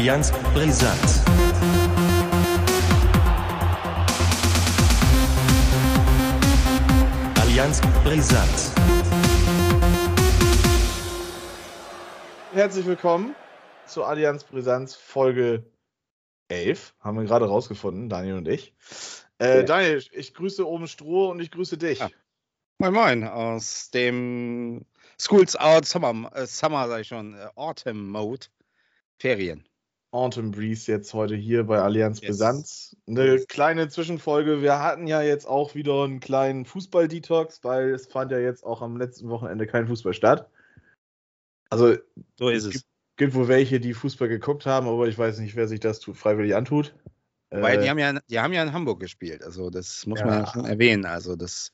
Allianz Brisant. Allianz Brisant. Herzlich willkommen zu Allianz Brisanz Folge 11. Haben wir gerade rausgefunden, Daniel und ich. Äh, Ja. Daniel, ich grüße oben Stroh und ich grüße dich. Ja. Moin Moin aus dem Schools Out Summer, äh, Summer sag ich schon, äh, Autumn Mode. Ferien. Autumn Breeze jetzt heute hier bei Allianz Yes. Brisanz. Eine kleine Zwischenfolge. Wir hatten ja jetzt auch wieder einen kleinen Fußball-Detox, weil es fand ja jetzt auch am letzten Wochenende kein Fußball statt. Also So ist es. gibt wohl welche, die Fußball geguckt haben, aber ich weiß nicht, wer sich das freiwillig antut. Weil Äh, die haben, ja, die haben ja in Hamburg gespielt, also das muss Ja. man ja schon erwähnen. Also das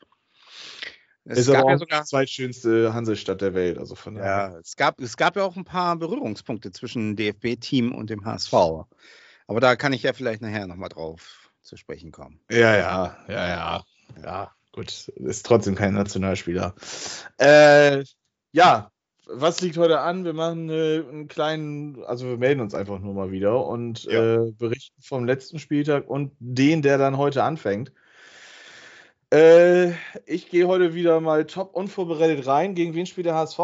es ist aber gab auch ja die sogar, zweitschönste Hansestadt der Welt. Also von daher. ja, es gab, es gab ja auch ein paar Berührungspunkte zwischen DFB-Team und dem HSV. Aber da kann ich ja vielleicht nachher nochmal drauf zu sprechen kommen. Ja, ja, ja, ja. Ja, gut. Ist trotzdem kein Nationalspieler. Äh, ja, was liegt heute an? Wir machen äh, einen kleinen, also wir melden uns einfach nur mal wieder und Ja. äh, berichten vom letzten Spieltag und den, der dann heute anfängt. Äh, ich gehe heute wieder mal top unvorbereitet rein. Gegen wen spielt der HSV?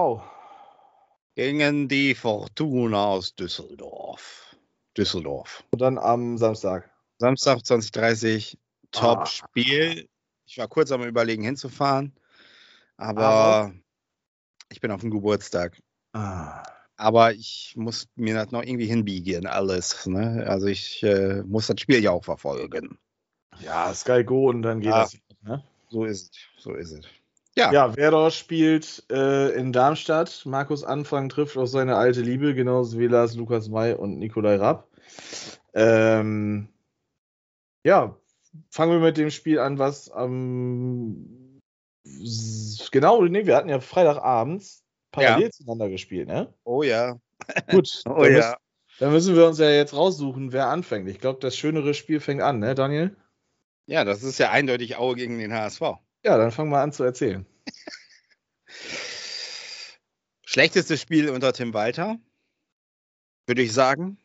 Gegen die Fortuna aus Düsseldorf. Düsseldorf. Und dann am Samstag. Samstag 2030, Ah. Top-Spiel. Ich war kurz am Überlegen hinzufahren, aber, Aber? ich bin auf dem Geburtstag. Ah. Aber ich muss mir das noch irgendwie hinbiegen, alles. Ne? Also ich äh, muss das Spiel ja auch verfolgen. Ja, Sky Go und dann geht Ja. das. Ne? So ist es. So ist es. Ja, Ja, Werder spielt äh, in Darmstadt. Markus Anfang trifft auf seine alte Liebe, genauso wie Lars Lukas May und Nikolai Rapp. Ähm, ja, fangen wir mit dem Spiel an, was am. s- genau, nee, wir hatten ja Freitagabends parallel zueinander gespielt, ne? oh ja. Gut, Oh dann, ja. müssen, dann müssen wir uns ja jetzt raussuchen, wer anfängt. Ich glaube, das schönere Spiel fängt an, ne, Daniel? Ja, das ist ja eindeutig Aue gegen den HSV. Ja, dann fang mal an zu erzählen. Schlechtestes Spiel unter Tim Walter, würde ich sagen.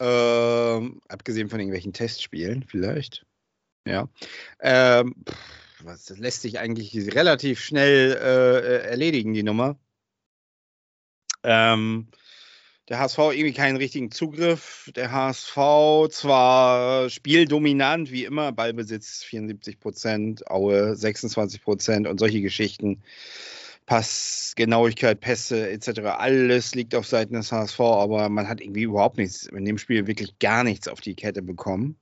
Ähm, abgesehen von irgendwelchen Testspielen, vielleicht. Ja. Ähm, pff, was, das lässt sich eigentlich relativ schnell äh, äh, erledigen, die Nummer. Ähm, der HSV irgendwie keinen richtigen Zugriff. Der HSV zwar spieldominant, wie immer, Ballbesitz 74 Prozent, Aue 26 Prozent und solche Geschichten. Passgenauigkeit, Pässe etc. Alles liegt auf Seiten des HSV, aber man hat irgendwie überhaupt nichts, in dem Spiel wirklich gar nichts auf die Kette bekommen.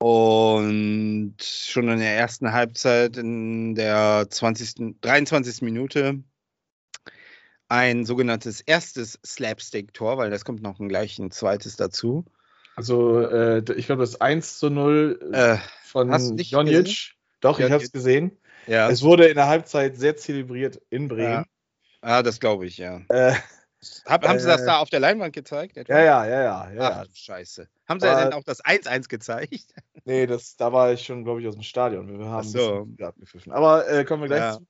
Und schon in der ersten Halbzeit, in der 20., 23. Minute, ein sogenanntes erstes Slapstick-Tor, weil das kommt noch gleich ein zweites dazu. Also, äh, ich glaube, das 1 zu 0 Äh, von du nicht Jonic. Doch, ich Jonic. habe es gesehen. ja, Es wurde in der Halbzeit sehr zelebriert in Bremen. Ja. ah, das glaube ich, ja. Äh, Hab, haben Sie das Äh, da auf der Leinwand gezeigt? etwa? ja, ja, ja, ja, ja. Ach, Scheiße. Haben Sie Aber- denn auch das 1-1 gezeigt? Nee, das, da war ich schon, glaube ich, aus dem Stadion. Wir haben Ach so. abgepfiffen. Aber äh, kommen wir gleich Ja. zu.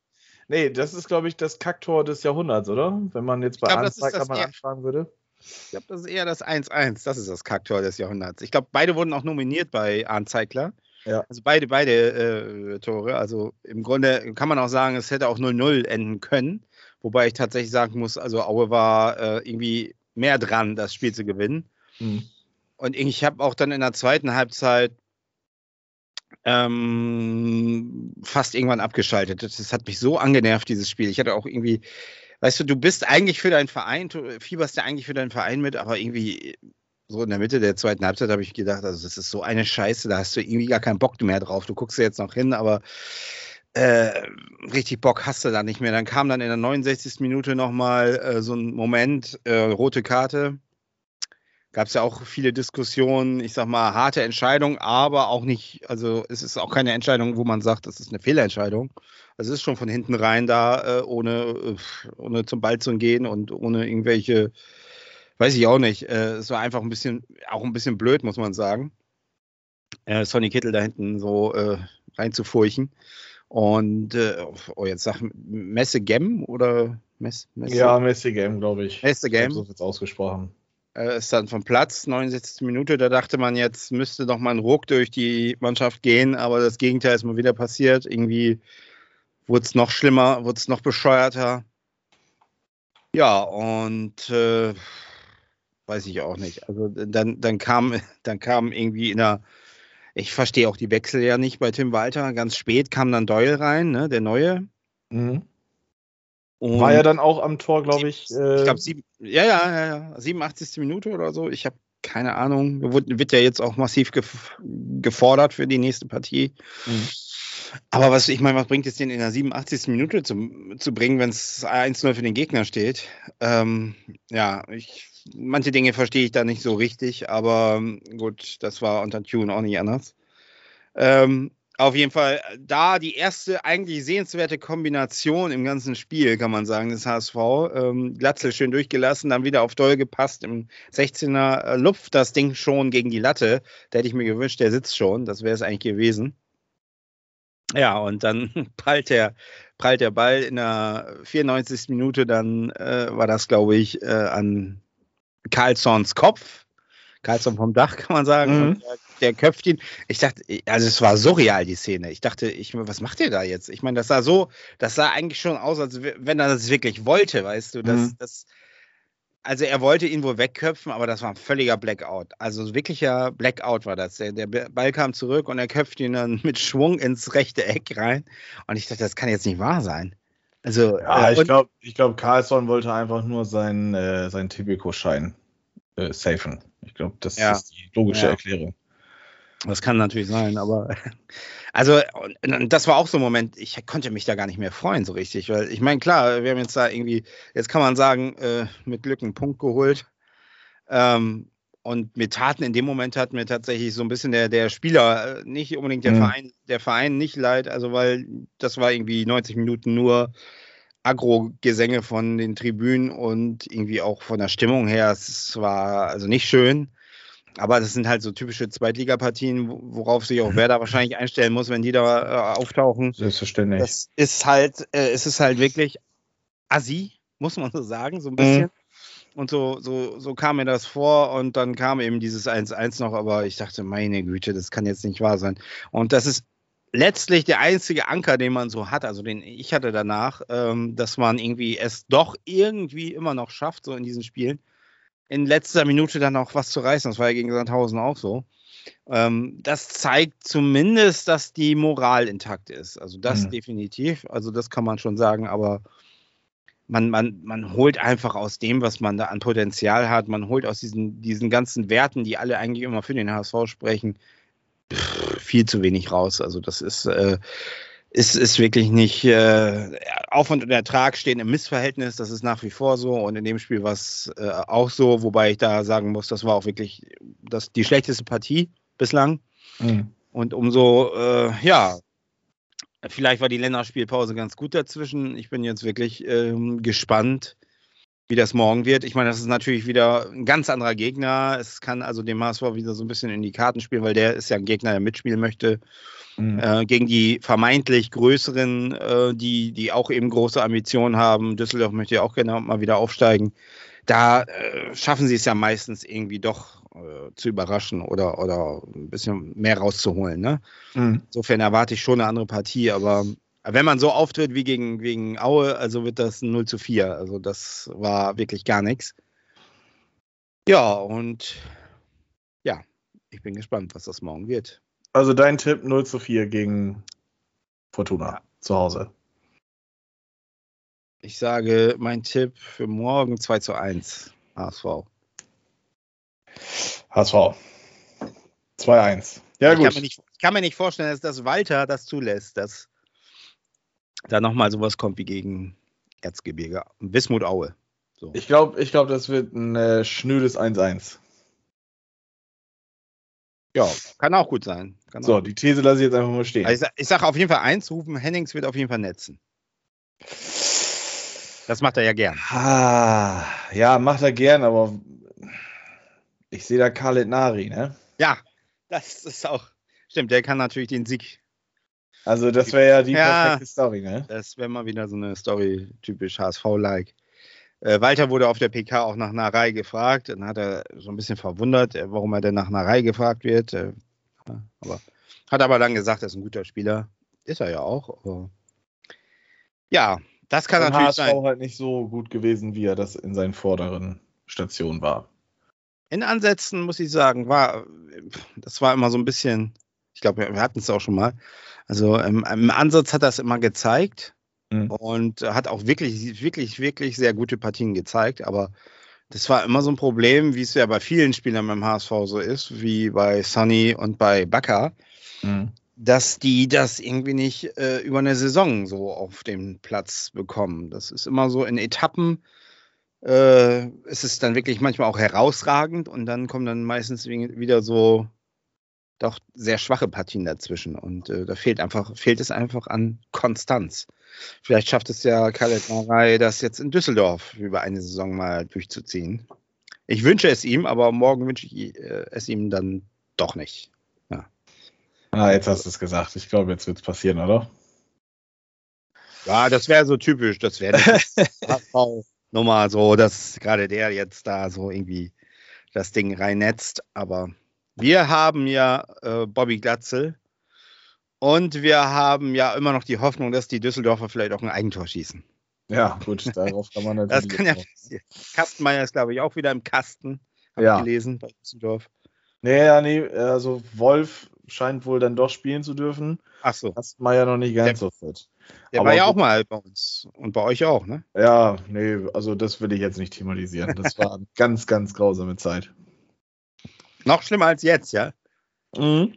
Nee, das ist, glaube ich, das Kacktor des Jahrhunderts, oder? Wenn man jetzt bei glaub, Anzeiger mal anfragen würde. Ich glaube, das ist eher das 1-1. Das ist das Kacktor des Jahrhunderts. Ich glaube, beide wurden auch nominiert bei Arndt Zeigler. Ja. Also beide, beide äh, Tore. Also im Grunde kann man auch sagen, es hätte auch 0-0 enden können. Wobei ich tatsächlich sagen muss, also Aue war äh, irgendwie mehr dran, das Spiel zu gewinnen. Hm. Und ich habe auch dann in der zweiten Halbzeit ähm, fast irgendwann abgeschaltet. Das, hat mich so angenervt, dieses Spiel. Ich hatte auch irgendwie, weißt du, du bist eigentlich für deinen Verein, du fieberst ja eigentlich für deinen Verein mit, aber irgendwie so in der Mitte der zweiten Halbzeit habe ich gedacht, also das ist so eine Scheiße, da hast du irgendwie gar keinen Bock mehr drauf. Du guckst ja jetzt noch hin, aber äh, richtig Bock hast du da nicht mehr. Dann kam dann in der 69. Minute nochmal äh, so ein Moment, äh, rote Karte. Gab es ja auch viele Diskussionen, ich sag mal, harte Entscheidung, aber auch nicht, also es ist auch keine Entscheidung, wo man sagt, das ist eine Fehlentscheidung. Also es ist schon von hinten rein da, äh, ohne, äh, ohne zum Ball zu gehen und ohne irgendwelche, weiß ich auch nicht. Äh, es war einfach ein bisschen, auch ein bisschen blöd, muss man sagen. Sonny Kittel da hinten so äh, reinzufurchen. Und äh, oh, jetzt sag Messe Gem oder Mess, Messe, Ja, Messi Game, glaube ich. Messe Ich glaub, Game. So wird's ausgesprochen. Äh, ist dann vom Platz, 69. Minute. Da dachte man, jetzt müsste noch mal ein Ruck durch die Mannschaft gehen, aber das Gegenteil ist mal wieder passiert. Irgendwie wurde es noch schlimmer, wurde es noch bescheuerter. Ja, und äh, weiß ich auch nicht. Also dann, dann kam, dann kam irgendwie in der, ich verstehe auch die Wechsel ja nicht bei Tim Walter. Ganz spät kam dann Doyle rein, ne, der neue. Mhm. Und War ja dann auch am Tor, glaube ich. Äh, ich glaube, ja, ja, ja, ja, 87. Minute oder so. Ich habe keine Ahnung. Wird, ja jetzt auch massiv gef gefordert für die nächste Partie. Mhm. Aber was, ich meine, was bringt es denn in der 87. Minute zu, zu bringen, wenn es 1-0 für den Gegner steht? Ähm, ja, ich, manche Dinge verstehe ich da nicht so richtig, aber gut, das war unter Tune auch nicht anders. Ähm, auf jeden Fall da die erste eigentlich sehenswerte Kombination im ganzen Spiel, kann man sagen, des HSV. Ähm, Glatzel schön durchgelassen, dann wieder auf Doll gepasst im 16er äh, Lupf das Ding schon gegen die Latte. Da hätte ich mir gewünscht, der sitzt schon. Das wäre es eigentlich gewesen. Ja, und dann prallt der, prallt der Ball in der 94. Minute, dann äh, war das, glaube ich, äh, an Carlsons Kopf. Carlson vom Dach, kann man sagen. Mhm. Der, köpft ihn. Ich dachte, also es war surreal, die Szene. Ich dachte, ich, was macht ihr da jetzt? Ich meine, das sah so, das sah eigentlich schon aus, als wenn er das wirklich wollte, weißt du. Das, Mhm. das, also er wollte ihn wohl wegköpfen, aber das war ein völliger Blackout. Also wirklicher Blackout war das. Der, der Ball kam zurück und er köpft ihn dann mit Schwung ins rechte Eck rein. Und ich dachte, das kann jetzt nicht wahr sein. Also, Ja, äh, ich glaube, ich glaub, Carlson wollte einfach nur seinen, äh, seinen Tipico-Schein äh, safen. Ich glaube, das Ja. ist die logische Ja. Erklärung. Das kann natürlich sein, aber also das war auch so ein Moment, ich konnte mich da gar nicht mehr freuen so richtig, weil ich meine, klar, wir haben jetzt da irgendwie, jetzt kann man sagen, äh, mit Glück einen Punkt geholt. Ähm, und mir taten in dem Moment hat mir tatsächlich so ein bisschen der, der Spieler, äh, nicht unbedingt der Mhm. Verein, der Verein nicht leid, also weil das war irgendwie 90 Minuten nur Agro-Gesänge von den Tribünen und irgendwie auch von der Stimmung her, es war also nicht schön. Aber das sind halt so typische Zweitligapartien, wo- worauf sich auch Werder wahrscheinlich einstellen muss, wenn die da äh, auftauchen. Selbstverständlich. Das ist halt, äh, es ist halt wirklich assi, muss man so sagen, so ein bisschen. Und so, so, so kam mir das vor und dann kam eben dieses 1-1 noch, aber ich dachte, meine Güte, das kann jetzt nicht wahr sein. Und das ist letztlich der einzige Anker, den man so hat, also den ich hatte danach, ähm, dass man irgendwie es doch irgendwie immer noch schafft, so in diesen Spielen, in letzter Minute dann auch was zu reißen. Das war ja gegen Sandhausen auch so. Ähm, das zeigt zumindest, dass die Moral intakt ist. Also das Mhm. definitiv. Also das kann man schon sagen, aber man, man, man holt einfach aus dem, was man da an Potenzial hat, man holt aus diesen, diesen ganzen Werten, die alle eigentlich immer für den HSV sprechen, viel zu wenig raus. Also das ist, äh, ist, ist wirklich nicht, äh, Aufwand und Ertrag stehen im Missverhältnis, das ist nach wie vor so und in dem Spiel war es äh, auch so, wobei ich da sagen muss, das war auch wirklich das, die schlechteste Partie bislang. Mhm. Und umso, äh, ja, vielleicht war die Länderspielpause ganz gut dazwischen. Ich bin jetzt wirklich ähm, gespannt, wie das morgen wird. Ich meine, das ist natürlich wieder ein ganz anderer Gegner. Es kann also dem HSV wieder so ein bisschen in die Karten spielen, weil der ist ja ein Gegner, der mitspielen möchte. Mhm. Äh, gegen die vermeintlich größeren, äh, die, die auch eben große Ambitionen haben. Düsseldorf möchte ja auch gerne mal wieder aufsteigen. Da äh, schaffen sie es ja meistens irgendwie doch äh, zu überraschen oder, oder ein bisschen mehr rauszuholen. Ne? Mhm. Insofern erwarte ich schon eine andere Partie, aber wenn man so auftritt wie gegen, gegen Aue, also wird das ein 0 zu 4. Also das war wirklich gar nichts. Ja, und ja, ich bin gespannt, was das morgen wird. Also dein Tipp 0 zu 4 gegen Fortuna Ja. zu Hause. Ich sage, mein Tipp für morgen 2 zu 1 HSV. HSV. 2-1. Ja, ich, gut. kann nicht, ich kann mir nicht vorstellen, dass das Walter das zulässt, dass da nochmal sowas kommt wie gegen Erzgebirge. Wismut Aue. So. Ich glaube, ich glaub, das wird ein äh, schnödes 1-1. Ja, kann auch gut sein. Kann So, die These lasse ich jetzt einfach mal stehen. Also ich, ich sage auf jeden Fall eins, Rufen Hennings wird auf jeden Fall netzen. Das macht er ja gern. Ah, ja, macht er gern, aber ich sehe da Khaled Nari, ne? Ja, das ist auch. Stimmt, der kann natürlich den Sieg. Also das wäre ja die Ja. perfekte Story, ne? Das wäre mal wieder so eine Story, typisch HSV-like. Äh, Walter wurde auf der PK auch nach Narei gefragt. Dann hat er so ein bisschen verwundert, äh, warum er denn nach Narei gefragt wird. Äh, ja, aber hat aber dann gesagt, er ist ein guter Spieler. Ist er ja auch. Aber ja, das kann Beim natürlich HSV sein. halt nicht so gut gewesen, wie er das in seinen vorderen Stationen war. In Ansätzen muss ich sagen, war das war immer so ein bisschen, ich glaube, wir hatten es auch schon mal. Also im, im Ansatz hat er es immer gezeigt Mhm. und hat auch wirklich, wirklich, wirklich sehr gute Partien gezeigt. Aber das war immer so ein Problem, wie es ja bei vielen Spielern beim HSV so ist, wie bei Sonny und bei Bakker, Mhm. dass die das irgendwie nicht äh, über eine Saison so auf den Platz bekommen. Das ist immer so in Etappen. Äh, es ist dann wirklich manchmal auch herausragend und dann kommen dann meistens wi- wieder so doch sehr schwache Partien dazwischen und äh, da fehlt einfach fehlt es einfach an Konstanz. Vielleicht schafft es ja Khaled Narei, das jetzt in Düsseldorf über eine Saison mal durchzuziehen. Ich wünsche es ihm, aber morgen wünsche ich äh, es ihm dann doch nicht. Ah, jetzt hast du es gesagt. Ich glaube, jetzt wird es passieren, oder? Ja, das wäre so typisch. Das wäre HSV-Nummer so, dass gerade der jetzt da so irgendwie das Ding reinnetzt. Aber wir haben ja äh, Bobby Glatzel und wir haben ja immer noch die Hoffnung, dass die Düsseldorfer vielleicht auch ein Eigentor schießen. Ja, gut, darauf kann man natürlich. Das kann ja passieren. Kastenmeier ist, glaube ich, auch wieder im Kasten. Hab Ja. ich gelesen bei Düsseldorf. Nee, ja, nee, also Wolf scheint wohl dann doch spielen zu dürfen. Ach so, ja noch nicht ganz so fit. der Aber war ja auch mal bei uns und bei euch auch, ne? Ja, nee, also das will ich jetzt nicht thematisieren. Das war eine ganz, ganz grausame Zeit. Noch schlimmer als jetzt, ja? Mhm.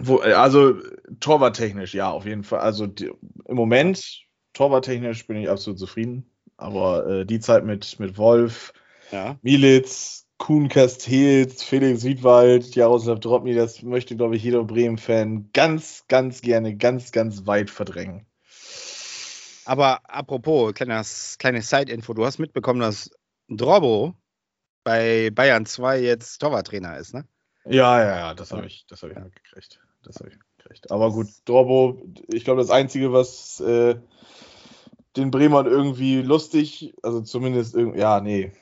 Wo, äh, also torwarttechnisch, ja, auf jeden Fall. Also die, im Moment, torwarttechnisch bin ich absolut zufrieden. Aber äh, die Zeit mit, mit Wolf, Ja. Militz, Kuhn Castells, Felix Wiedwald, Jaroslav Drobny, das möchte, glaube ich, jeder Bremen-Fan ganz, ganz gerne, ganz, ganz weit verdrängen. Aber apropos, kleines, kleine Side-Info, du hast mitbekommen, dass Drobo bei Bayern 2 jetzt Torwarttrainer ist, ne? Ja, ja, ja, das habe ich, das habe ich mitgekriegt. Das habe ich mitgekriegt. Aber gut, Dorbo, ich glaube, das Einzige, was äh, den Bremern irgendwie lustig, also zumindest irgendwie, ja, nee,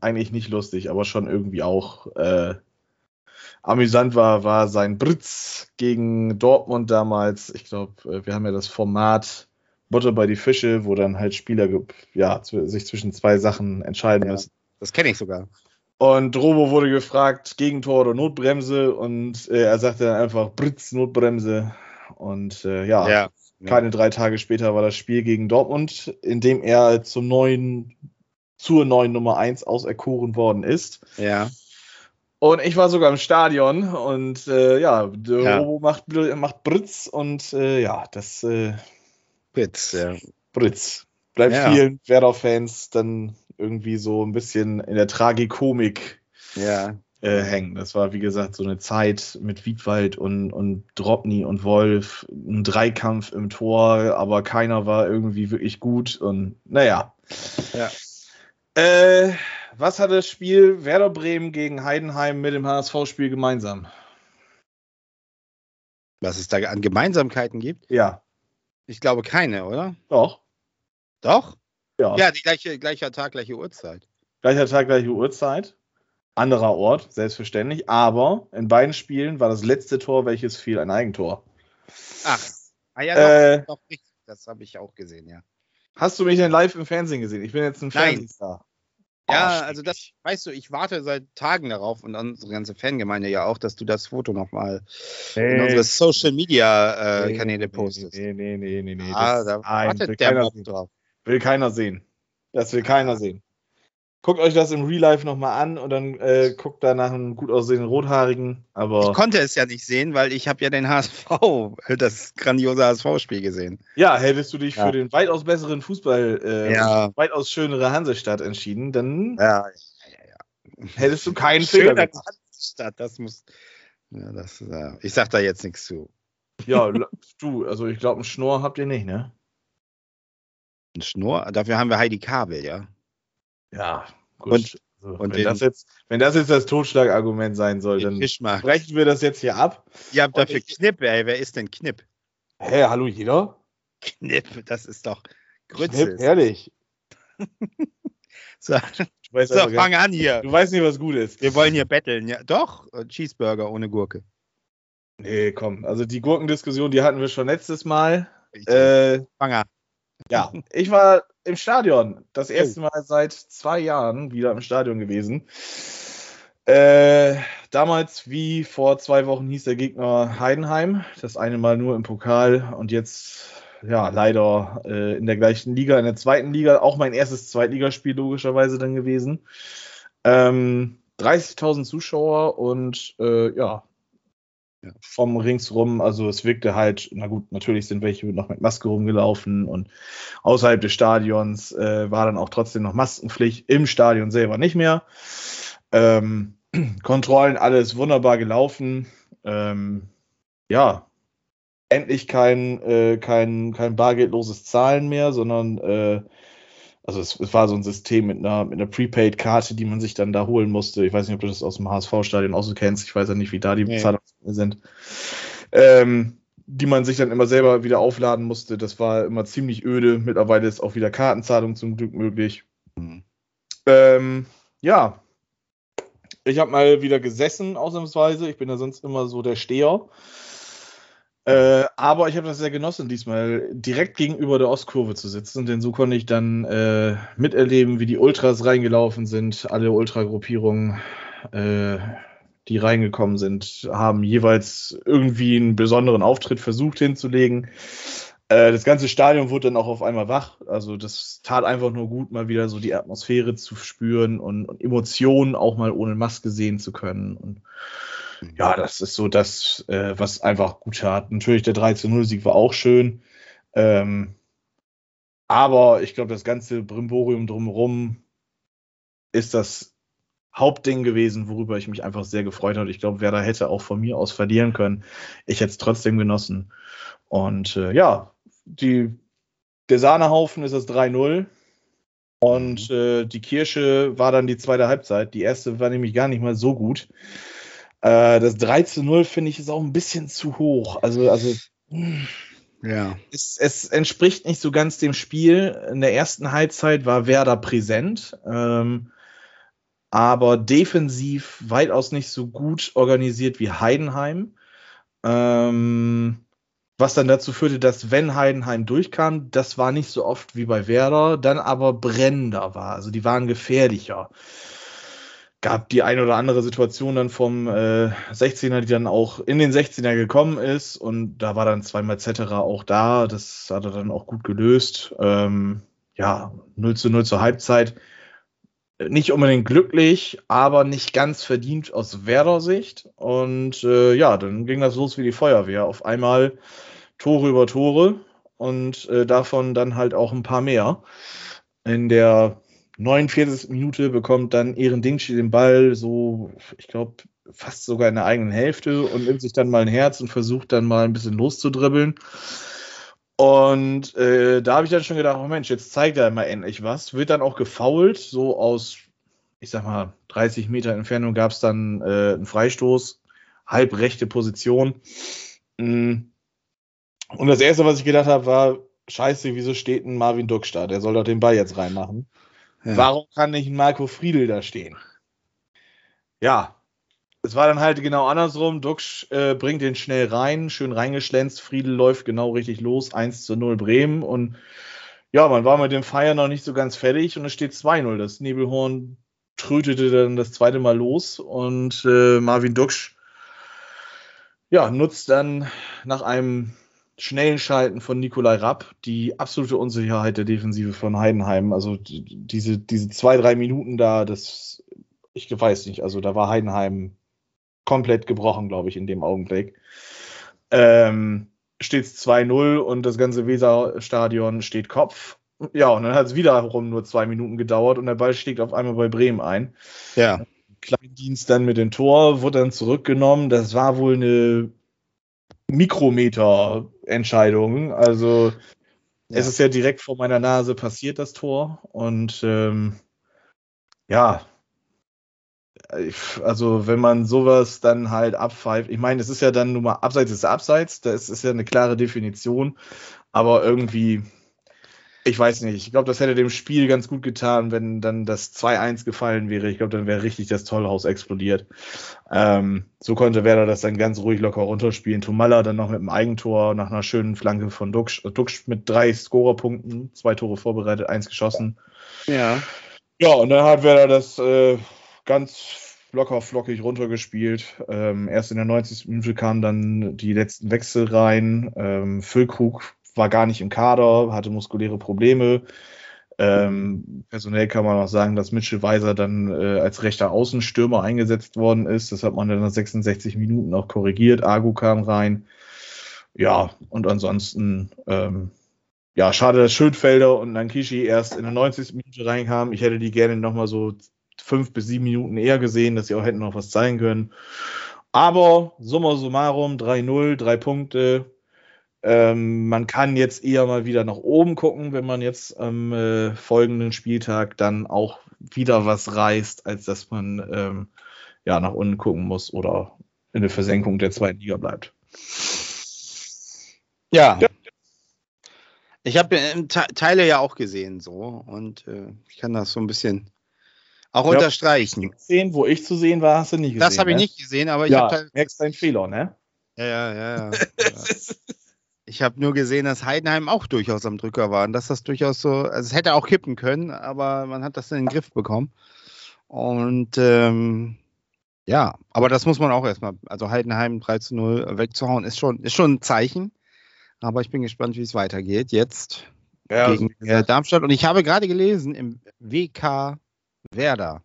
eigentlich nicht lustig, aber schon irgendwie auch äh, amüsant war, war sein Britz gegen Dortmund damals. Ich glaube, äh, wir haben ja das Format Butter bei die Fische, wo dann halt Spieler ja, sich zwischen zwei Sachen entscheiden Ja. müssen. Das kenne ich sogar. Und Drobo wurde gefragt, Gegentor oder Notbremse und äh, er sagte dann einfach Britz, Notbremse. Und äh, ja, Ja. keine drei Tage später war das Spiel gegen Dortmund, in dem er zum neuen, zur neuen Nummer 1 auserkoren worden ist. Ja. Und ich war sogar im Stadion und äh, ja, Ja. Drobo macht, macht Britz und äh, ja, das äh, Witz, ja. Britz. Bleibt Ja. vielen Werder-Fans dann irgendwie so ein bisschen in der Tragikomik Ja. äh, hängen. Das war, wie gesagt, so eine Zeit mit Wiedwald und, und Dropny und Wolf, ein Dreikampf im Tor, aber keiner war irgendwie wirklich gut und naja. Ja. Äh, was hat das Spiel Werder Bremen gegen Heidenheim mit dem HSV-Spiel gemeinsam? Was es da an Gemeinsamkeiten gibt? Ja, Ich glaube keine, oder? doch. Doch? Ja. Ja, die gleiche, gleicher Tag, gleiche Uhrzeit. Gleicher Tag, gleiche Uhrzeit. Anderer Ort, selbstverständlich. Aber in beiden Spielen war das letzte Tor, welches fiel, ein Eigentor. Ach. Ah ja, doch, Äh, doch richtig. Das habe ich auch gesehen, ja. Hast du mich denn live im Fernsehen gesehen? Ich bin jetzt ein Nein. Fernsehstar. Ja, Oh, also das, weißt du, ich warte seit Tagen darauf und unsere ganze Fangemeinde ja auch, dass du das Foto nochmal in unsere Social Media äh, Kanäle postest. Nee, nee, nee, nee, nee. ah, da wartet der sehen. drauf. Will keiner sehen. Das will keiner sehen. Guckt euch das im Real Life nochmal an und dann äh, guckt da nach einem gut aussehenden Rothaarigen. Aber Ich konnte es ja nicht sehen, weil ich habe ja den HSV, das grandiose HSV-Spiel gesehen. ja, hättest du dich Ja. für den weitaus besseren Fußball, äh, Ja. weitaus schönere Hansestadt entschieden, dann Ja, hättest du keinen Fehler gemacht. Stadt, das muss. Ja, das, äh, ich sag da jetzt nichts zu. Ja, du, also ich glaube, einen Schnorr habt ihr nicht, ne? Ein Schnurr, dafür haben wir Heidi Kabel, ja. Ja, gut. Und- also, und wenn, den- das jetzt, wenn das jetzt das Totschlagargument sein soll, dann Fischmarkt. brechen wir das jetzt hier ab. Ihr habt dafür ich- Knipp, ey. Wer ist denn Knipp? Hä, hallo jeder? Knipp, das ist doch Knipp, Grütze. herrlich. so, so fang an hier. du weißt nicht, was gut ist. Wir wollen hier betteln. Ja, doch, Cheeseburger ohne Gurke. Nee, komm. Also die Gurkendiskussion, die hatten wir schon letztes Mal. Äh, fang an. Ja, ich war im Stadion. Das erste Mal seit zwei Jahren wieder im Stadion gewesen. Äh, damals, wie vor zwei Wochen, hieß der Gegner Heidenheim. Das eine Mal nur im Pokal und jetzt, ja, leider äh, in der gleichen Liga, in der zweiten Liga. Auch mein erstes Zweitligaspiel logischerweise dann gewesen. Ähm, 30.000 Zuschauer und äh, ja, Ja. vom ringsrum, also es wirkte halt, na gut, natürlich sind welche noch mit Maske rumgelaufen und außerhalb des Stadions äh, war dann auch trotzdem noch Maskenpflicht, im Stadion selber nicht mehr. Ähm, Kontrollen, alles wunderbar gelaufen. Ähm, ja, endlich kein, äh, kein, kein bargeldloses Zahlen mehr, sondern äh, also es, es war so ein System mit einer, mit einer Prepaid-Karte, die man sich dann da holen musste. Ich weiß nicht, ob du das aus dem HSV-Stadion auch so kennst. Ich weiß ja nicht, wie da die Nee. Zahlungsmittel sind. Ähm, die man sich dann immer selber wieder aufladen musste. Das war immer ziemlich öde. Mittlerweile ist auch wieder Kartenzahlung zum Glück möglich. Mhm. Ähm, ja, ich habe mal wieder gesessen, ausnahmsweise. Ich bin ja sonst immer so der Steher. Äh, aber ich habe das sehr genossen, diesmal direkt gegenüber der Ostkurve zu sitzen, denn so konnte ich dann äh, miterleben, wie die Ultras reingelaufen sind. Alle Ultragruppierungen, äh, die reingekommen sind, haben jeweils irgendwie einen besonderen Auftritt versucht hinzulegen. Äh, das ganze Stadion wurde dann auch auf einmal wach. Also das tat einfach nur gut, mal wieder so die Atmosphäre zu spüren und, und Emotionen auch mal ohne Maske sehen zu können. Und ja, das ist so das, äh, was einfach gut tat. Natürlich, der 13-0-Sieg war auch schön. Ähm, aber ich glaube, das ganze Brimborium drumherum ist das Hauptding gewesen, worüber ich mich einfach sehr gefreut habe. Ich glaube, Werder hätte auch von mir aus verlieren können. Ich hätte es trotzdem genossen. Und äh, ja, die, der Sahnehaufen ist das 3-0. Und äh, die Kirsche war dann die zweite Halbzeit. Die erste war nämlich gar nicht mal so gut. Äh, das 3 zu 0 finde ich ist auch ein bisschen zu hoch. Also, also Ja. es, es entspricht nicht so ganz dem Spiel. In der ersten Halbzeit war Werder präsent, ähm, aber defensiv weitaus nicht so gut organisiert wie Heidenheim. Ähm, was dann dazu führte, dass wenn Heidenheim durchkam, das war nicht so oft wie bei Werder, dann aber brennender war. Also die waren gefährlicher. Gab die eine oder andere Situation dann vom äh, 16er, die dann auch in den 16er gekommen ist und da war dann zweimal Zetterer auch da. Das hat er dann auch gut gelöst. Ähm, ja, 0 zu 0 zur Halbzeit. Nicht unbedingt glücklich, aber nicht ganz verdient aus Werder-Sicht. Und äh, ja, dann ging das los wie die Feuerwehr. Auf einmal Tore über Tore und äh, davon dann halt auch ein paar mehr. In der 49. Minute bekommt dann Ehren Dingschi den Ball so, ich glaube, fast sogar in der eigenen Hälfte und nimmt sich dann mal ein Herz und versucht dann mal ein bisschen loszudribbeln. Und äh, da habe ich dann schon gedacht, oh Mensch, jetzt zeigt er mal endlich was. Wird dann auch gefoult, so aus, ich sag mal, 30 Meter Entfernung gab es dann äh, einen Freistoß, halbrechte Position. Mm. Und das erste, was ich gedacht habe, war, scheiße, wieso steht ein Marvin Duck da? Der soll doch den Ball jetzt reinmachen. Ja. Warum kann nicht Marco Friedl da stehen? Ja, es war dann halt genau andersrum. Duxch äh, bringt den schnell rein, schön reingeschlänzt. Friedel läuft genau richtig los. 1 zu 0 Bremen. Und ja, man war mit dem Feier noch nicht so ganz fertig und es steht 2-0. Das Nebelhorn trötete dann das zweite Mal los und äh, Marvin Duxch ja, nutzt dann nach einem schnellen Schalten von Nikolai Rapp die absolute Unsicherheit der Defensive von Heidenheim. Also die, diese, diese zwei, drei Minuten da, das, ich weiß nicht, also da war Heidenheim komplett gebrochen, glaube ich, in dem Augenblick. Ähm, steht 2-0 und das ganze Weserstadion steht Kopf. Ja, und dann hat es wiederum nur zwei Minuten gedauert und der Ball stieg auf einmal bei Bremen ein. Ja. Kleindienst dann mit dem Tor, wurde dann zurückgenommen. Das war wohl eine Mikrometer-Entscheidung. Also Ja. es ist ja direkt vor meiner Nase passiert, das Tor. Und ähm, ja, also wenn man sowas dann halt abpfeift, ich meine, es ist ja dann nun mal abseits ist abseits, das ist ja eine klare Definition, aber irgendwie, ich weiß nicht. Ich glaube, das hätte dem Spiel ganz gut getan, wenn dann das 2-1 gefallen wäre. Ich glaube, dann wäre richtig das Tollhaus explodiert. Ähm, so konnte Werder das dann ganz ruhig locker runterspielen. Tomalla dann noch mit einem Eigentor nach einer schönen Flanke von Duxch. Duxch mit drei Scorerpunkten, zwei Tore vorbereitet, eins geschossen. Ja. Ja, und dann hat Werder das äh, ganz locker flockig runtergespielt. Ähm, erst in der 90. Minute kamen dann die letzten Wechsel rein. Ähm, Füllkrug war gar nicht im Kader, hatte muskuläre Probleme. Ähm, personell kann man auch sagen, dass Mitchell Weiser dann äh, als rechter Außenstürmer eingesetzt worden ist. Das hat man dann nach 66 Minuten auch korrigiert. Agu kam rein. Ja, und ansonsten, ähm, ja, schade, dass Schönfelder und Nankishi erst in der 90. Minute reinkamen. Ich hätte die gerne nochmal so fünf bis sieben Minuten eher gesehen, dass sie auch hätten noch was zeigen können. Aber summa summarum, 3-0, drei Punkte, ähm, man kann jetzt eher mal wieder nach oben gucken, wenn man jetzt am äh, folgenden Spieltag dann auch wieder was reißt, als dass man ähm, ja nach unten gucken muss oder in der Versenkung der zweiten Liga bleibt. Ja. ja. Ich habe Teile ja auch gesehen so und äh, ich kann das so ein bisschen auch ja, unterstreichen. Gesehen, wo ich zu sehen war, hast du nie gesehen. Das habe ich ne? nicht gesehen, aber ich ja, habe. Merkst deinen Fehler, ne? Ja, ja, ja. ja. Ich habe nur gesehen, dass Heidenheim auch durchaus am Drücker war und dass das durchaus so, also es hätte auch kippen können, aber man hat das in den Griff bekommen. Und ähm, ja, aber das muss man auch erstmal, also Heidenheim 3 zu 0 wegzuhauen, ist schon, ist schon ein Zeichen. Aber ich bin gespannt, wie es weitergeht jetzt ja, gegen äh, Darmstadt. Und ich habe gerade gelesen im WK Werder,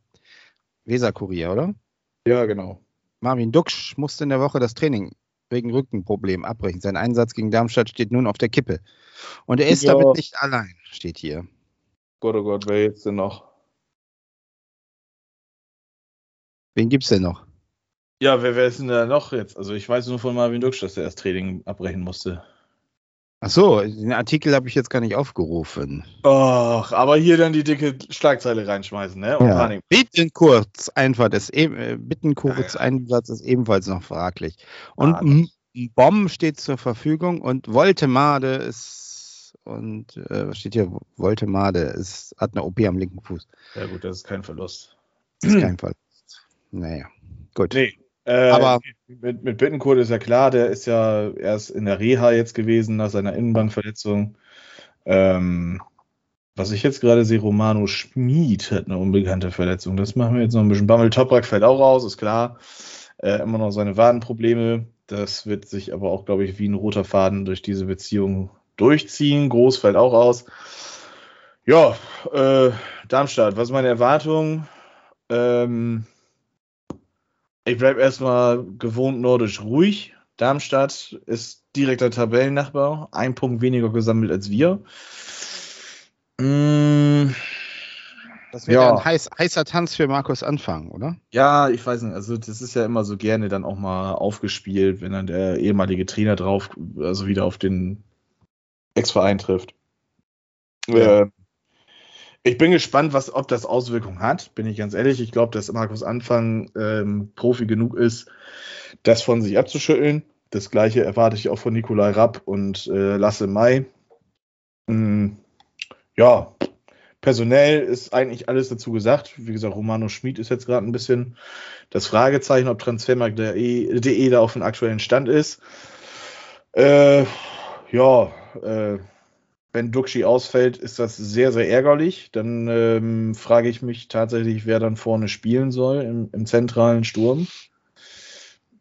Weserkurier, oder? Ja, genau. Marvin Duxch musste in der Woche das Training wegen Rückenproblem abbrechen. Sein Einsatz gegen Darmstadt steht nun auf der Kippe. Und er ist ja. damit nicht allein, steht hier. Gott, oh Gott, wer jetzt denn noch? Wen gibt's denn noch? Ja, wer, wer ist denn da noch jetzt? Also ich weiß nur von Marvin Duksch, dass er das Training abbrechen musste. Ach so, den Artikel habe ich jetzt gar nicht aufgerufen. Och, aber hier dann die dicke Schlagzeile reinschmeißen, ne? Und ja. Bittenkurz Einfahrt ist äh, Bittenkurz Einsatz ist ebenfalls noch fraglich. Und ah, Bomb steht zur Verfügung und Voltemade ist und äh, was steht hier? Voltemade ist hat eine OP am linken Fuß. Ja gut, das ist kein Verlust. Das ist kein Verlust. Naja, gut. Nee, äh, aber mit, mit Bittencourt ist ja klar, der ist ja erst in der Reha jetzt gewesen nach seiner Innenbankverletzung. Ähm, was ich jetzt gerade sehe, Romano Schmid hat eine unbekannte Verletzung. Das machen wir jetzt noch ein bisschen. Bammel Toprak fällt auch raus, ist klar. Äh, immer noch seine Wadenprobleme. Das wird sich aber auch, glaube ich, wie ein roter Faden durch diese Beziehung durchziehen. Groß fällt auch aus. Ja, äh, Darmstadt, was ist meine Erwartung? Ähm, ich bleibe erstmal gewohnt nordisch ruhig. Darmstadt ist direkter Tabellennachbar, ein Punkt weniger gesammelt als wir. Mm, das wäre ja. ein heiß, heißer Tanz für Markus Anfang, oder? Ja, ich weiß nicht. Also, das ist ja immer so gerne dann auch mal aufgespielt, wenn dann der ehemalige Trainer drauf, also wieder auf den Ex-Verein trifft. Ja. Äh, ich bin gespannt, was, ob das Auswirkungen hat, bin ich ganz ehrlich. Ich glaube, dass Markus Anfang ähm, Profi genug ist, das von sich abzuschütteln. Das gleiche erwarte ich auch von Nikolai Rapp und äh, Lasse Mai. Mm, ja, personell ist eigentlich alles dazu gesagt. Wie gesagt, Romano Schmid ist jetzt gerade ein bisschen das Fragezeichen, ob Transfermarkt.de da auf dem aktuellen Stand ist. Äh, ja, äh, wenn Duxi ausfällt, ist das sehr, sehr ärgerlich. Dann ähm, frage ich mich tatsächlich, wer dann vorne spielen soll im, im zentralen Sturm.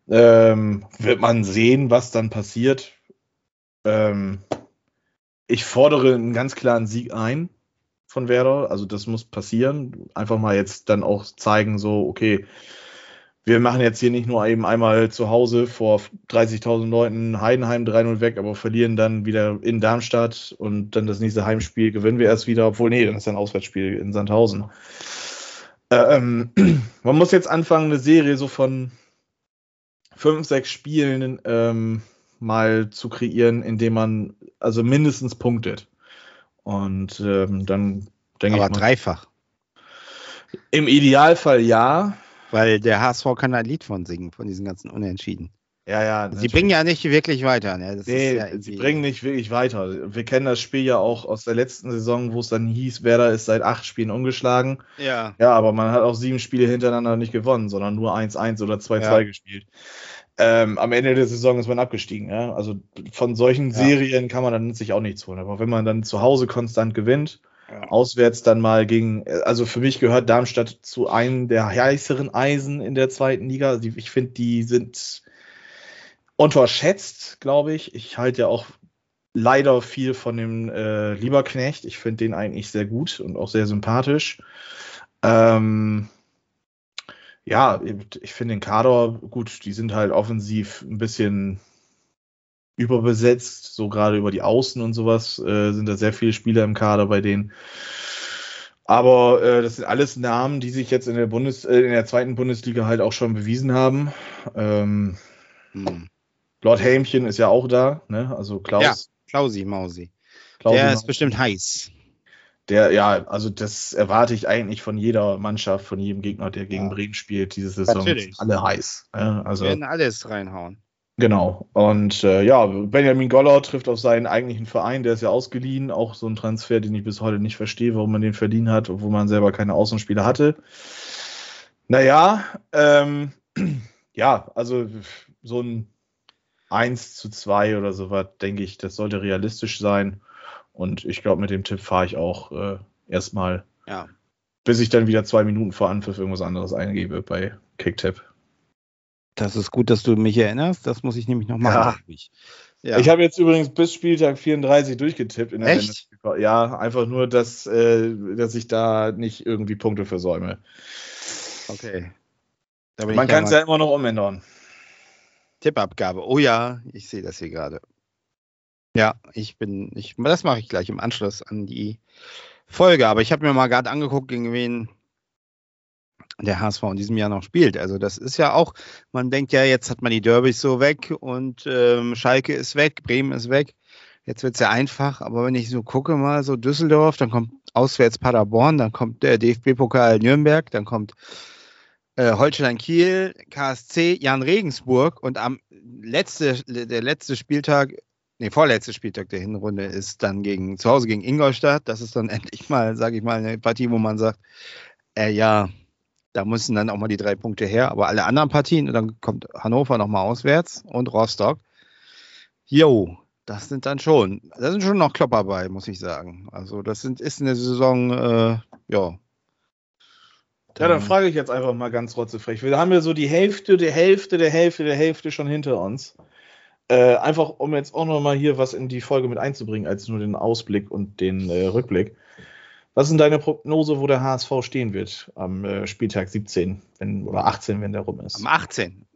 Ähm, wird man sehen, was dann passiert. Ähm, ich fordere einen ganz klaren Sieg ein von Werder. Also das muss passieren. Einfach mal jetzt dann auch zeigen, so, okay, wir machen jetzt hier nicht nur eben einmal zu Hause vor 30.000 Leuten Heidenheim 3-0 weg, aber verlieren dann wieder in Darmstadt und dann das nächste Heimspiel gewinnen wir erst wieder, obwohl, nee, dann ist ein Auswärtsspiel in Sandhausen. Äh, ähm, man muss jetzt anfangen, eine Serie so von fünf, sechs Spielen ähm, mal zu kreieren, indem man also mindestens punktet. Und ähm, dann denke ich. Aber dreifach. Im Idealfall ja. Weil der HSV kann ein Lied von singen, von diesen ganzen Unentschieden. Ja, ja. Sie natürlich. bringen ja nicht wirklich weiter. Ne? Das Nee, ja sie bringen nicht wirklich weiter. Wir kennen das Spiel ja auch aus der letzten Saison, wo es dann hieß, Werder ist seit acht Spielen ungeschlagen. Ja, Ja, aber man hat auch sieben Spiele hintereinander nicht gewonnen, sondern nur 1-1 oder 2-2 Ja. gespielt. Ähm, am Ende der Saison ist man abgestiegen. Ja? Also von solchen Ja. Serien kann man dann sich auch nichts holen. Aber wenn man dann zu Hause konstant gewinnt, Auswärts dann mal gegen, also für mich gehört Darmstadt zu einem der heißeren Eisen in der zweiten Liga. Ich finde, die sind unterschätzt, glaube ich. Ich halte ja auch leider viel von dem äh, Lieberknecht. Ich finde den eigentlich sehr gut und auch sehr sympathisch. Ähm, ja, ich finde den Kader gut. Die sind halt offensiv ein bisschen überbesetzt, so gerade über die Außen und sowas äh, sind da sehr viele Spieler im Kader bei denen. Aber äh, das sind alles Namen, die sich jetzt in der Bundes äh, in der zweiten Bundesliga halt auch schon bewiesen haben. Ähm, Hm. Lord Helmchen ist ja auch da, ne? Also Klaus. Ja. Klausi Mausi. Klaus Der ist bestimmt heiß. Der, ja, also das erwarte ich eigentlich von jeder Mannschaft, von jedem Gegner, der gegen Ja. Bremen spielt, diese Saison. Natürlich. Alle heiß. Ne? Also, Wir werden alles reinhauen. Genau. Und äh, ja, Benjamin Goller trifft auf seinen eigentlichen Verein, der ist ja ausgeliehen. Auch so ein Transfer, den ich bis heute nicht verstehe, warum man den verliehen hat, obwohl man selber keine Außenspieler hatte. Naja, ähm, ja, also so ein 1 zu 2 oder sowas, denke ich, das sollte realistisch sein. Und ich glaube, mit dem Tipp fahre ich auch äh, erstmal, Ja. bis ich dann wieder zwei Minuten vor Anpfiff irgendwas anderes eingebe bei Kicktip. Das ist gut, dass du mich erinnerst. Das muss ich nämlich noch machen. Ja. ja. Ich habe jetzt übrigens bis Spieltag 34 durchgetippt in der Echt? Ja, einfach nur, dass, äh, dass ich da nicht irgendwie Punkte versäume. okay. Man ich kann es ja immer noch umändern. Tippabgabe. Oh ja, ich sehe das hier gerade. Ja, ich bin, ich, das mache ich gleich im Anschluss an die Folge. Aber ich habe mir mal gerade angeguckt, gegen wen der HSV in diesem Jahr noch spielt. Also das ist ja auch, man denkt ja, jetzt hat man die Derbys so weg und ähm, Schalke ist weg, Bremen ist weg. Jetzt wird es ja einfach, aber wenn ich so gucke mal, so Düsseldorf, dann kommt auswärts Paderborn, dann kommt der DFB-Pokal Nürnberg, dann kommt äh, Holstein Kiel, KSC, Jan Regensburg und am letzte, der letzte Spieltag, nee, vorletzte Spieltag der Hinrunde ist dann gegen zu Hause gegen Ingolstadt. Das ist dann endlich mal, sage ich mal, eine Partie, wo man sagt, äh, ja, da müssen dann auch mal die drei Punkte her. Aber alle anderen Partien, und dann kommt Hannover nochmal auswärts und Rostock. Jo, das sind dann schon, da sind schon noch Klopper bei, muss ich sagen. Also das sind, ist eine Saison, äh, ja. Ja, dann frage ich jetzt einfach mal ganz rotzefrech. Wir haben ja so die Hälfte, der Hälfte, der Hälfte, der Hälfte schon hinter uns. Äh, einfach, um jetzt auch noch mal hier was in die Folge mit einzubringen, als nur den Ausblick und den äh, Rückblick. Was ist denn deine Prognose, wo der HSV stehen wird am äh, Spieltag 17 wenn, oder 18, wenn der rum ist? Am 18.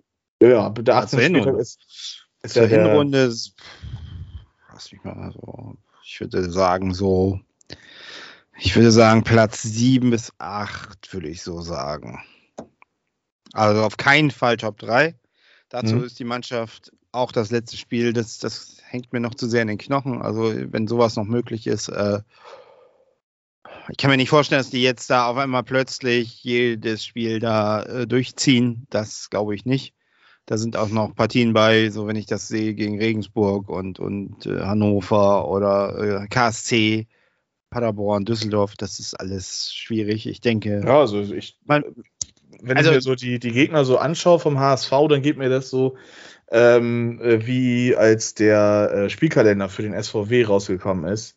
ja, ja, der Ja, 18. zur Spieltag Hinrunde. ist, ist Zur der, Hinrunde, ist- lass mich mal so, ich würde sagen so, ich würde sagen Platz 7 bis 8, würde ich so sagen. Also auf keinen Fall Top 3. Dazu Mhm. ist die Mannschaft auch das letzte Spiel, das, das hängt mir noch zu sehr in den Knochen. Also wenn sowas noch möglich ist, äh, ich kann mir nicht vorstellen, dass die jetzt da auf einmal plötzlich jedes Spiel da äh, durchziehen. Das glaube ich nicht. Da sind auch noch Partien bei, so wenn ich das sehe, gegen Regensburg und, und äh, Hannover oder äh, KSC, Paderborn, Düsseldorf. Das ist alles schwierig. Ich denke, Ja, also ich, Man- wenn also- ich mir so die, die Gegner so anschaue vom HSV, dann geht mir das so ähm, äh, wie als der äh, Spielkalender für den SVW rausgekommen ist.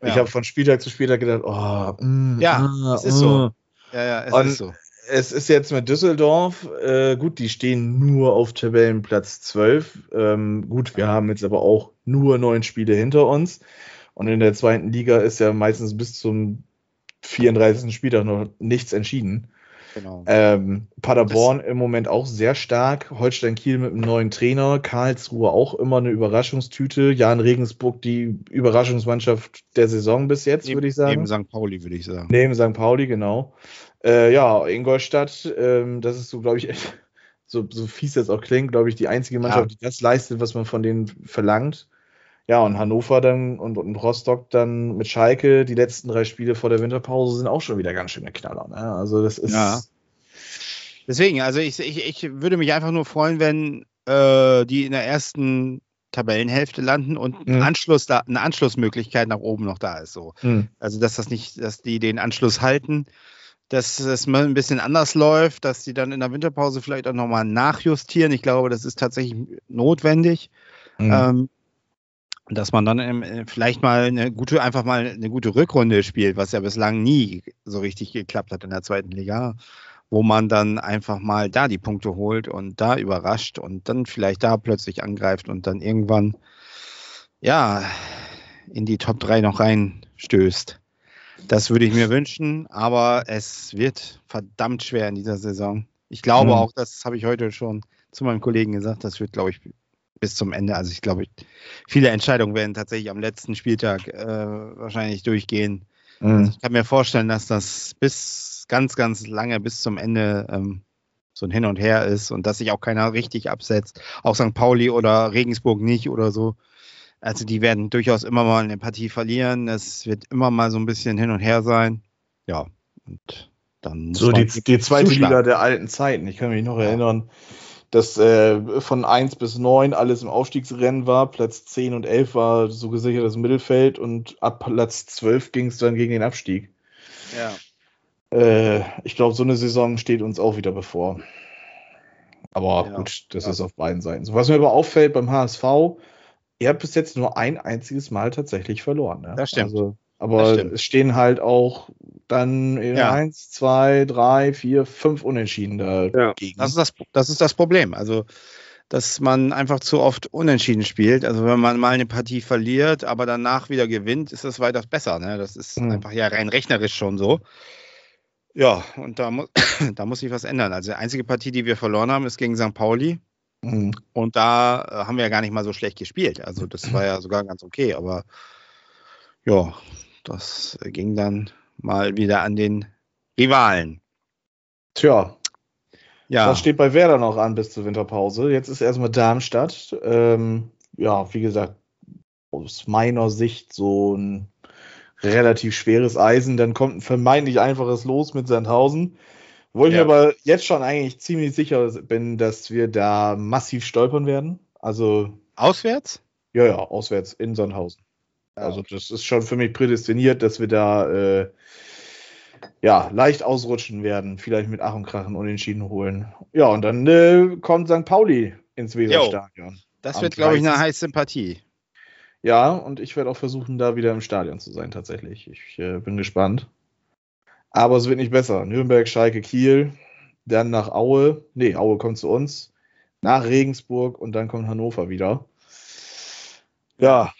Ich Ja. habe von Spieltag zu Spieltag gedacht, oh, mm, Ja, ah, es ist so. mm. ja, ja, es Und- ist so. Es ist jetzt mit Düsseldorf, äh, gut, die stehen nur auf Tabellenplatz 12. Ähm, gut, wir haben jetzt aber auch nur neun Spiele hinter uns. Und in der zweiten Liga ist ja meistens bis zum 34. Spieltag noch nichts entschieden. Genau. Ähm, Paderborn im Moment auch sehr stark. Holstein Kiel mit einem neuen Trainer. Karlsruhe auch immer eine Überraschungstüte. Jan Regensburg die Überraschungsmannschaft der Saison bis jetzt, würde ich sagen. Neben St. Pauli, würde ich sagen. Neben St. Pauli, genau. Äh, ja, Ingolstadt, ähm, das ist so, glaube ich, so, so fies das auch klingt, glaube ich, die einzige Mannschaft, die das leistet, was man von denen verlangt. Ja, und Hannover dann und, und Rostock dann mit Schalke, die letzten drei Spiele vor der Winterpause sind auch schon wieder ganz schöne Knaller. Ne? Also das ist. Ja. Deswegen, also ich, ich, ich würde mich einfach nur freuen, wenn äh, die in der ersten Tabellenhälfte landen und ein Mhm. Anschluss da, eine Anschlussmöglichkeit nach oben noch da ist. So. Hm. Also dass das nicht, dass die den Anschluss halten, dass es mal ein bisschen anders läuft, dass die dann in der Winterpause vielleicht auch nochmal nachjustieren. Ich glaube, das ist tatsächlich notwendig. Hm. Ähm, dass man dann ähm, äh, vielleicht mal eine gute, einfach mal eine gute Rückrunde spielt, was ja bislang nie so richtig geklappt hat in der zweiten Liga, wo man dann einfach mal da die Punkte holt und da überrascht und dann vielleicht da plötzlich angreift und dann irgendwann ja in die Top 3 noch reinstößt. Das würde ich mir wünschen, aber es wird verdammt schwer in dieser Saison. Ich glaube Mhm. auch, das habe ich heute schon zu meinem Kollegen gesagt, das wird, glaube ich, bis zum Ende. Also ich glaube, viele Entscheidungen werden tatsächlich am letzten Spieltag äh, wahrscheinlich durchgehen. Hm. Ich kann mir vorstellen, dass das bis ganz, ganz lange bis zum Ende ähm, so ein Hin und Her ist und dass sich auch keiner richtig absetzt. Auch St. Pauli oder Regensburg nicht oder so. Also die werden durchaus immer mal eine Partie verlieren. Es wird immer mal so ein bisschen hin und her sein. Ja, und dann muss So die, die zweite zuschlagen. Liga der alten Zeiten. Ich kann mich noch erinnern, dass äh, von 1 bis 9 alles im Aufstiegsrennen war. Platz 10 und 11 war so gesichertes Mittelfeld und ab Platz 12 ging es dann gegen den Abstieg. Ja. Äh, ich glaube, so eine Saison steht uns auch wieder bevor. Aber Ja. gut, das Ja. ist auf beiden Seiten. So, was mir aber auffällt beim HSV, ihr habt bis jetzt nur ein einziges Mal tatsächlich verloren. Ne? Das stimmt. Also, aber Das stimmt. es stehen halt auch dann Ja. eins, zwei, drei, vier, fünf Unentschieden dagegen. Das ist das, das ist das Problem. Also, dass man einfach zu oft unentschieden spielt. Also, wenn man mal eine Partie verliert, aber danach wieder gewinnt, ist das weitaus besser. Ne? Das ist Mhm. einfach ja rein rechnerisch schon so. Ja, und da, mu da muss sich was ändern. Also, die einzige Partie, die wir verloren haben, ist gegen St. Pauli. Mhm. Und da äh, haben wir ja gar nicht mal so schlecht gespielt. Also, das war ja sogar ganz okay. Aber ja, das ging dann mal wieder an den Rivalen. Tja, Ja, was steht bei Werder noch an bis zur Winterpause? Jetzt ist erstmal Darmstadt. Ähm, ja, wie gesagt, aus meiner Sicht so ein relativ schweres Eisen. Dann kommt ein vermeintlich einfaches Los mit Sandhausen. Wo ich Ja. mir aber jetzt schon eigentlich ziemlich sicher bin, dass wir da massiv stolpern werden. Also, auswärts? ja, ja, auswärts in Sandhausen. Also, das ist schon für mich prädestiniert, dass wir da äh, ja, leicht ausrutschen werden. Vielleicht mit Ach und Krachen unentschieden holen. Ja, und dann äh, kommt St. Pauli ins Weserstadion. Das Am wird, glaube ich, eine 30. heiße Partie. Ja, und ich werde auch versuchen, da wieder im Stadion zu sein, tatsächlich. Ich äh, bin gespannt. Aber es wird nicht besser. Nürnberg, Schalke, Kiel, dann nach Aue. Nee, Aue kommt zu uns. Nach Regensburg und dann kommt Hannover wieder. Ja,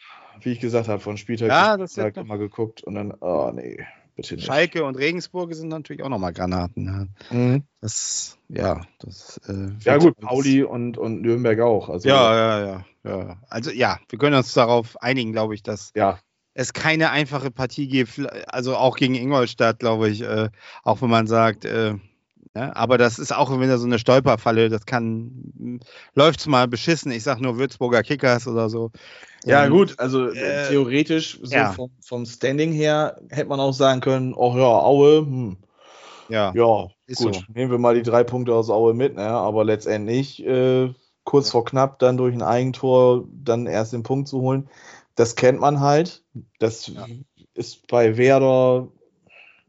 wie ich gesagt habe, von Spieltag Ja, das Spieltag immer geguckt und dann, oh nee, bitte nicht. Schalke und Regensburg sind natürlich auch nochmal Granaten. Ja. Mhm. Das, ja, das. Äh, Ja, gut, Pauli und, und Nürnberg auch. Also, Ja, ja, ja, ja. Also, ja, wir können uns darauf einigen, glaube ich, dass ja, es keine einfache Partie gibt. Also auch gegen Ingolstadt, glaube ich, äh, auch wenn man sagt, äh, ja, aber das ist auch wieder so eine Stolperfalle. Das kann, läuft mal beschissen. Ich sage nur Würzburger Kickers oder so. Ja, Ähm, gut, also äh, theoretisch, so ja. vom, vom Standing her, hätte man auch sagen können, ach ja, Aue, hm, Ja, ja, Ist gut, so. nehmen wir mal die drei Punkte aus Aue mit, ne? aber letztendlich äh, kurz vor knapp dann durch ein Eigentor dann erst den Punkt zu holen, das kennt man halt. Das Ja. ist bei Werder,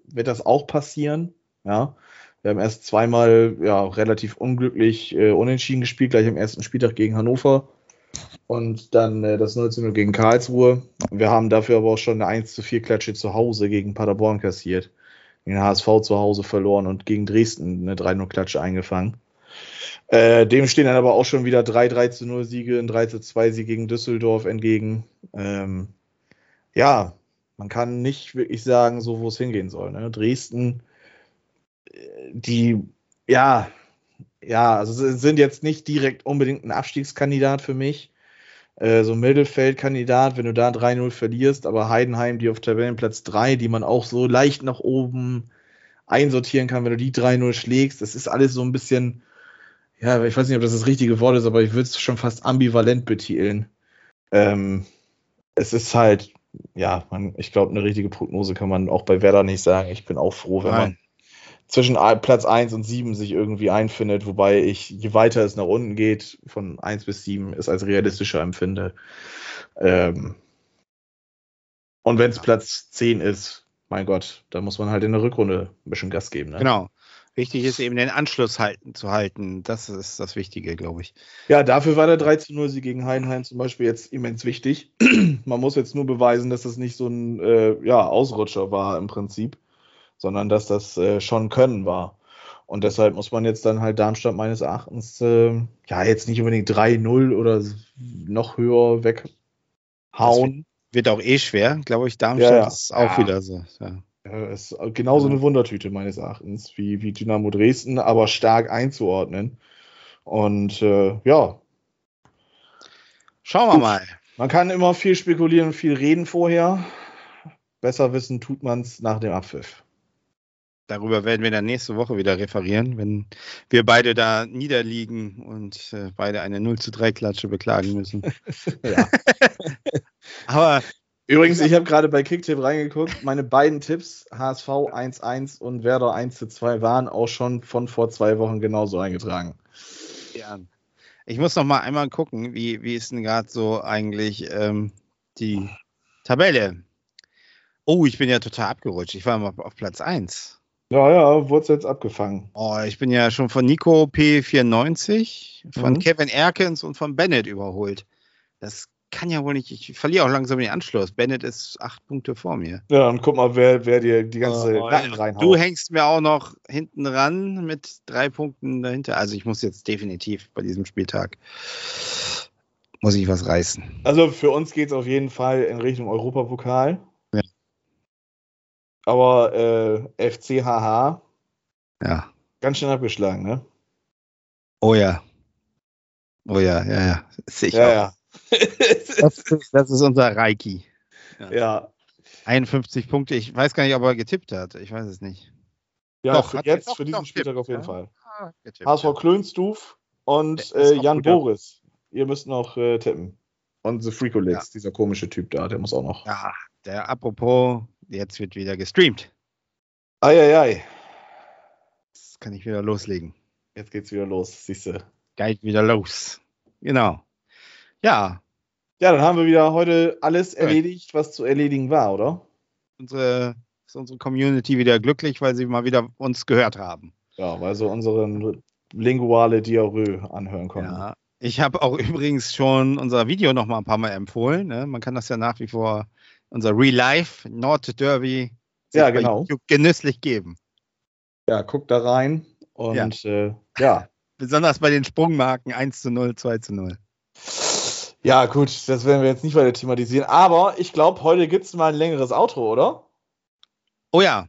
wird das auch passieren, ja. Wir haben erst zweimal ja, relativ unglücklich äh, unentschieden gespielt, gleich am ersten Spieltag gegen Hannover und dann äh, das 19 gegen Karlsruhe. Wir haben dafür aber auch schon eine 1 zu 4 Klatsche zu Hause gegen Paderborn kassiert. Den HSV zu Hause verloren und gegen Dresden eine 3-0 Klatsche eingefangen. Äh, dem stehen dann aber auch schon wieder drei 3 zu 0 Siege, ein 3 zu 2 Sieg gegen Düsseldorf entgegen. Ähm, ja, man kann nicht wirklich sagen, so wo es hingehen soll. Ne? Dresden, äh, die, ja, ja, also sind jetzt nicht direkt unbedingt ein Abstiegskandidat für mich. Äh, so Mittelfeldkandidat, wenn du da 3-0 verlierst, aber Heidenheim, die auf Tabellenplatz 3, die man auch so leicht nach oben einsortieren kann, wenn du die 3-0 schlägst, das ist alles so ein bisschen, ja, ich weiß nicht, ob das das richtige Wort ist, aber ich würde es schon fast ambivalent betiteln. Ähm, es ist halt, ja, man, ich glaube, eine richtige Prognose kann man auch bei Werder nicht sagen. Ich bin auch froh, wenn Nein. man zwischen Platz 1 und 7 sich irgendwie einfindet, wobei ich, je weiter es nach unten geht, von 1 bis 7, es als realistischer empfinde. Ähm, und wenn es Platz 10 ist, mein Gott, da muss man halt in der Rückrunde ein bisschen Gas geben. Ne? Genau. Wichtig ist eben den Anschluss halten, zu halten. Das ist das Wichtige, glaube ich. Ja, dafür war der 13-0-Sieg gegen Heidenheim zum Beispiel jetzt immens wichtig. Man muss jetzt nur beweisen, dass das nicht so ein äh, ja, Ausrutscher war im Prinzip, sondern dass das äh, schon Können war. Und deshalb muss man jetzt dann halt Darmstadt meines Erachtens äh, ja jetzt nicht unbedingt 3-0 oder noch höher weghauen. Wird auch eh schwer, glaube ich. Darmstadt Ja, ja. ist auch Ja. wieder so. Ja. Ist genauso eine Wundertüte meines Erachtens wie, wie Dynamo Dresden, aber stark einzuordnen. Und äh, ja, Schauen wir mal. Man kann immer viel spekulieren viel reden vorher. Besser wissen tut man es nach dem Abpfiff. Darüber werden wir dann nächste Woche wieder referieren, wenn wir beide da niederliegen und äh, beide eine 0 zu 3 Klatsche beklagen müssen. Aber Übrigens, ich habe gerade bei Kicktipp reingeguckt. Meine beiden Tipps, HSV 1-1 und Werder 1-2, waren auch schon von vor zwei Wochen genauso eingetragen. ja, ich muss noch mal einmal gucken, wie, wie ist denn gerade so eigentlich ähm, die Tabelle? Oh, ich bin ja total abgerutscht. Ich war mal auf Platz 1. Ja, ja, wurde jetzt abgefangen. Oh, ich bin ja schon von Nico P94, von Mhm. Kevin Erkens und von Bennett überholt. Das kann ja wohl nicht. Ich verliere auch langsam den Anschluss. Bennett ist acht Punkte vor mir. Ja, und guck mal, wer, wer dir die ganze Oh, Nacken reinhaut. du hängst mir auch noch hinten ran mit drei Punkten dahinter. Also ich muss jetzt definitiv bei diesem Spieltag muss ich was reißen. Also für uns geht es auf jeden Fall in Richtung Europapokal. Ja. Aber äh, FCHH, Ja. ganz schön abgeschlagen, ne? Oh ja. Oh ja, ja, ja. Sicher. Ja, ja. Das, ist, das ist unser Reiki. ja. 51 Punkte. Ich weiß gar nicht, ob er getippt hat. Ich weiß es nicht. Ja, Doch, für jetzt, für diesen Spieltag auf jeden ja. Fall. Ah, getippt, HSV ja. Klönstuf und äh, Jan. Boris. Ihr müsst noch äh, tippen. Und The Freakolix, dieser komische Typ da, der muss auch noch. Ja, der apropos, jetzt wird wieder gestreamt. Eieiei. Das kann ich wieder loslegen. Jetzt geht's wieder los, siehst du. Geht wieder los. Genau. Ja, Ja, dann haben wir wieder heute alles Ja. erledigt, was zu erledigen war, oder? unsere, ist unsere Community wieder glücklich, weil sie mal wieder uns gehört haben. Ja, weil sie unseren linguale Diarrhoe anhören konnten. Ja. Ich habe auch übrigens schon unser Video noch mal ein paar Mal empfohlen. Ne? Man kann das ja nach wie vor, unser Real Life Nord Derby, Ja, genau. Genüsslich geben. Ja, guck da rein und ja. Äh, ja. Besonders bei den Sprungmarken 1 zu 0, 2 zu 0. Ja, gut, das werden wir jetzt nicht weiter thematisieren. Aber ich glaube, heute gibt es mal ein längeres Outro, oder? Oh ja.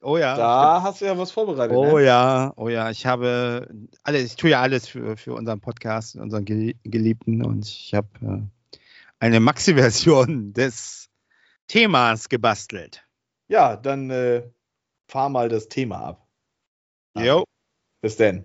Oh ja. Da hast du ja was vorbereitet. Oh ne? ja, oh ja, ich habe alles, ich tue ja alles für, für unseren Podcast, unseren Gelie- Geliebten und ich habe äh, eine Maxi-Version des Themas gebastelt. Ja, dann äh, fahr mal das Thema ab. Jo. Bis denn.